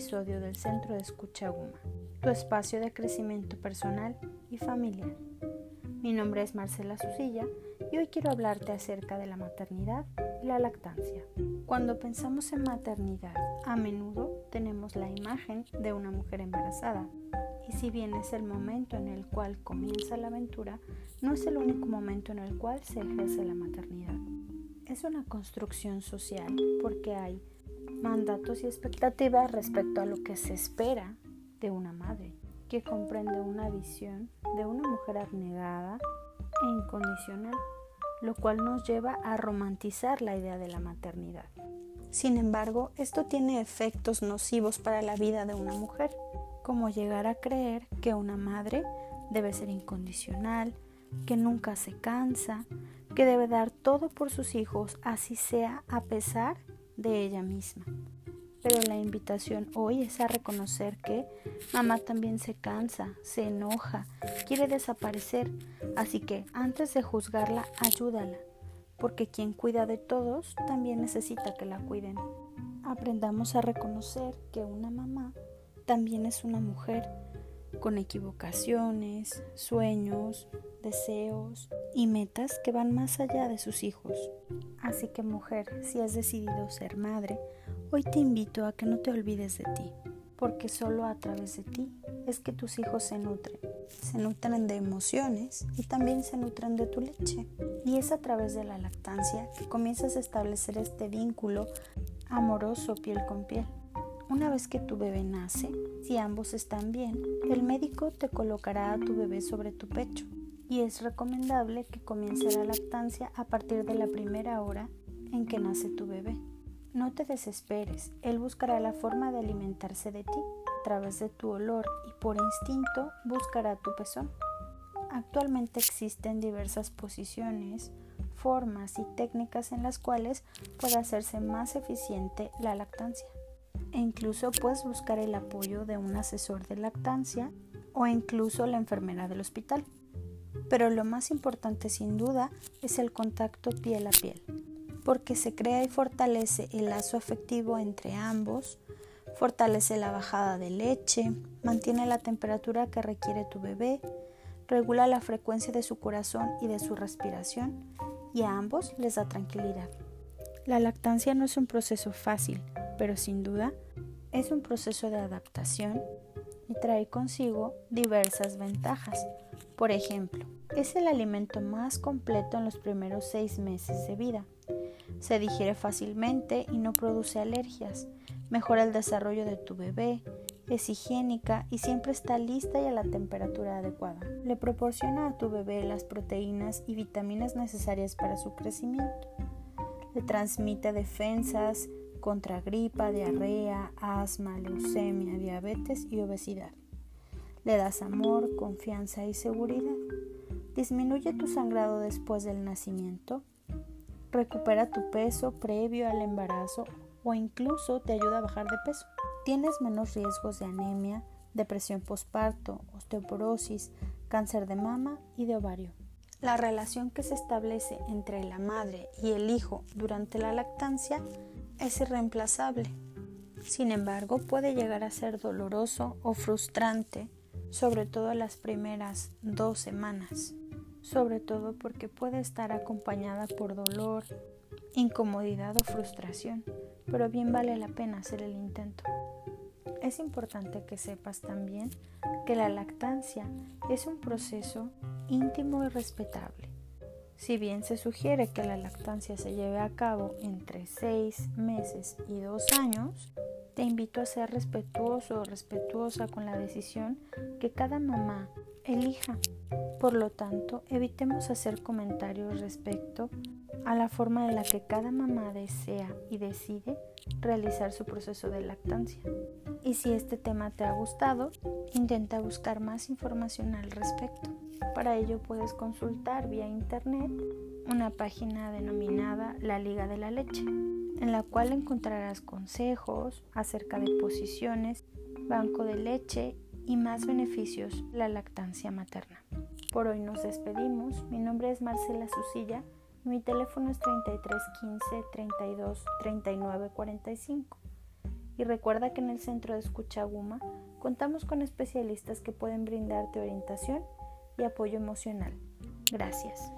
episodio del Centro de Escucha Guma, tu espacio de crecimiento personal y familiar. Mi nombre es Marcela Susilla y hoy quiero hablarte acerca de la maternidad y la lactancia. Cuando pensamos en maternidad, a menudo tenemos la imagen de una mujer embarazada. Y si bien es el momento en el cual comienza la aventura, no es el único momento en el cual se ejerce la maternidad. Es una construcción social porque hay mandatos y expectativas respecto a lo que se espera de una madre, que comprende una visión de una mujer abnegada e incondicional, lo cual nos lleva a romantizar la idea de la maternidad. Sin embargo, esto tiene efectos nocivos para la vida de una mujer, como llegar a creer que una madre debe ser incondicional, que nunca se cansa, que debe dar todo por sus hijos, así sea a pesar de ella misma. Pero la invitación hoy es a reconocer que mamá también se cansa, se enoja, quiere desaparecer, así que antes de juzgarla, ayúdala, porque quien cuida de todos también necesita que la cuiden. Aprendamos a reconocer que una mamá también es una mujer con equivocaciones, sueños, deseos y metas que van más allá de sus hijos. Así que mujer, si has decidido ser madre, hoy te invito a que no te olvides de ti, porque solo a través de ti es que tus hijos se nutren. Se nutren de emociones y también se nutren de tu leche. Y es a través de la lactancia que comienzas a establecer este vínculo amoroso piel con piel. Una vez que tu bebé nace, si ambos están bien, el médico te colocará a tu bebé sobre tu pecho y es recomendable que comience la lactancia a partir de la primera hora en que nace tu bebé. No te desesperes, él buscará la forma de alimentarse de ti a través de tu olor y por instinto buscará tu pezón. Actualmente existen diversas posiciones, formas y técnicas en las cuales puede hacerse más eficiente la lactancia e incluso puedes buscar el apoyo de un asesor de lactancia o incluso la enfermera del hospital. Pero lo más importante sin duda es el contacto piel a piel, porque se crea y fortalece el lazo afectivo entre ambos, fortalece la bajada de leche, mantiene la temperatura que requiere tu bebé, regula la frecuencia de su corazón y de su respiración y a ambos les da tranquilidad. La lactancia no es un proceso fácil, pero sin duda es un proceso de adaptación y trae consigo diversas ventajas. Por ejemplo, es el alimento más completo en los primeros seis meses de vida. Se digiere fácilmente y no produce alergias. Mejora el desarrollo de tu bebé. Es higiénica y siempre está lista y a la temperatura adecuada. Le proporciona a tu bebé las proteínas y vitaminas necesarias para su crecimiento. Le transmite defensas, contra gripa, diarrea, asma, leucemia, diabetes y obesidad. Le das amor, confianza y seguridad. Disminuye tu sangrado después del nacimiento. Recupera tu peso previo al embarazo o incluso te ayuda a bajar de peso. Tienes menos riesgos de anemia, depresión postparto, osteoporosis, cáncer de mama y de ovario. La relación que se establece entre la madre y el hijo durante la lactancia es irreemplazable. Sin embargo, puede llegar a ser doloroso o frustrante, sobre todo las primeras dos semanas, sobre todo porque puede estar acompañada por dolor, incomodidad o frustración, pero bien vale la pena hacer el intento. Es importante que sepas también que la lactancia es un proceso íntimo y respetable si bien se sugiere que la lactancia se lleve a cabo entre 6 meses y 2 años, te invito a ser respetuoso o respetuosa con la decisión que cada mamá elija. Por lo tanto, evitemos hacer comentarios respecto a la forma en la que cada mamá desea y decide realizar su proceso de lactancia. Y si este tema te ha gustado, intenta buscar más información al respecto. Para ello puedes consultar vía internet una página denominada La Liga de la Leche, en la cual encontrarás consejos acerca de posiciones, banco de leche y más beneficios la lactancia materna. Por hoy nos despedimos. Mi nombre es Marcela Susilla mi teléfono es 33 15 32 39 45 Y recuerda que en el Centro de Escucha Guma contamos con especialistas que pueden brindarte orientación y apoyo emocional. Gracias.